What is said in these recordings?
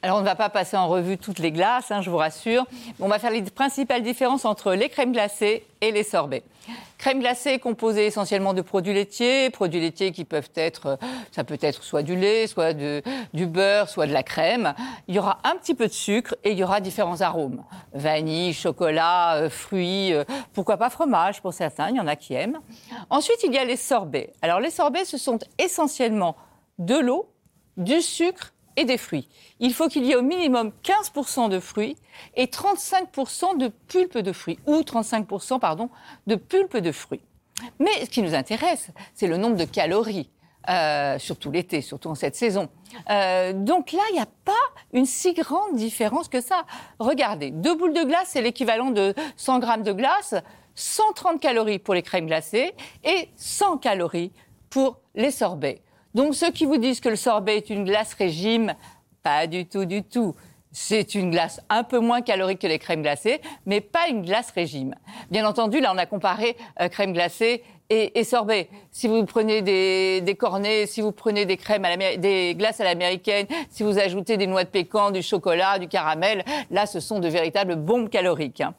Alors, on ne va pas passer en revue toutes les glaces, hein, je vous rassure. On va faire les principales différences entre les crèmes glacées et les sorbets. Crème glacée composée essentiellement de produits laitiers, produits laitiers qui peuvent être, ça peut être soit du lait, soit du beurre, soit de la crème. Il y aura un petit peu de sucre et il y aura différents arômes. Vanille, chocolat, euh, fruits, euh, pourquoi pas fromage pour certains, il y en a qui aiment. Ensuite, il y a les sorbets. Alors, les sorbets, ce sont essentiellement de l'eau, du sucre et des fruits. Il faut qu'il y ait au minimum 15% de fruits et 35% de pulpe de fruits, ou 35% pardon, de pulpe de fruits. Mais ce qui nous intéresse, c'est le nombre de calories. Euh, surtout l'été, surtout en cette saison. Euh, donc là, il n'y a pas une si grande différence que ça. Regardez, deux boules de glace, c'est l'équivalent de 100 grammes de glace, 130 calories pour les crèmes glacées et 100 calories pour les sorbets. Donc ceux qui vous disent que le sorbet est une glace régime, pas du tout, du tout. C'est une glace un peu moins calorique que les crèmes glacées, mais pas une glace régime. Bien entendu, là, on a comparé euh, crème glacée et, sorbet. Si vous prenez des, cornets, si vous prenez des crèmes à des glaces à l'américaine, si vous ajoutez des noix de pécan, du chocolat, du caramel, là, ce sont de véritables bombes caloriques. Hein.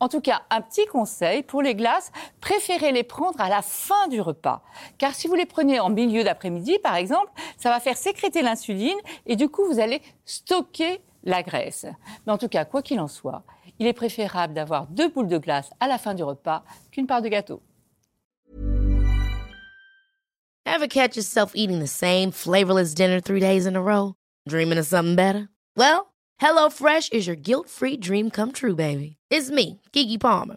En tout cas, un petit conseil pour les glaces, préférez les prendre à la fin du repas. Car si vous les prenez en milieu d'après-midi, par exemple, ça va faire sécréter l'insuline et du coup, vous allez stocker la graisse. Mais en tout cas, quoi qu'il en soit, il est préférable d'avoir deux boules de glace à la fin du repas qu'une part de gâteau. Ever catch yourself eating the same flavorless dinner three days in a row? Dreaming of something better? Well, HelloFresh is your guilt-free dream come true, baby. It's me, Kiki Palmer.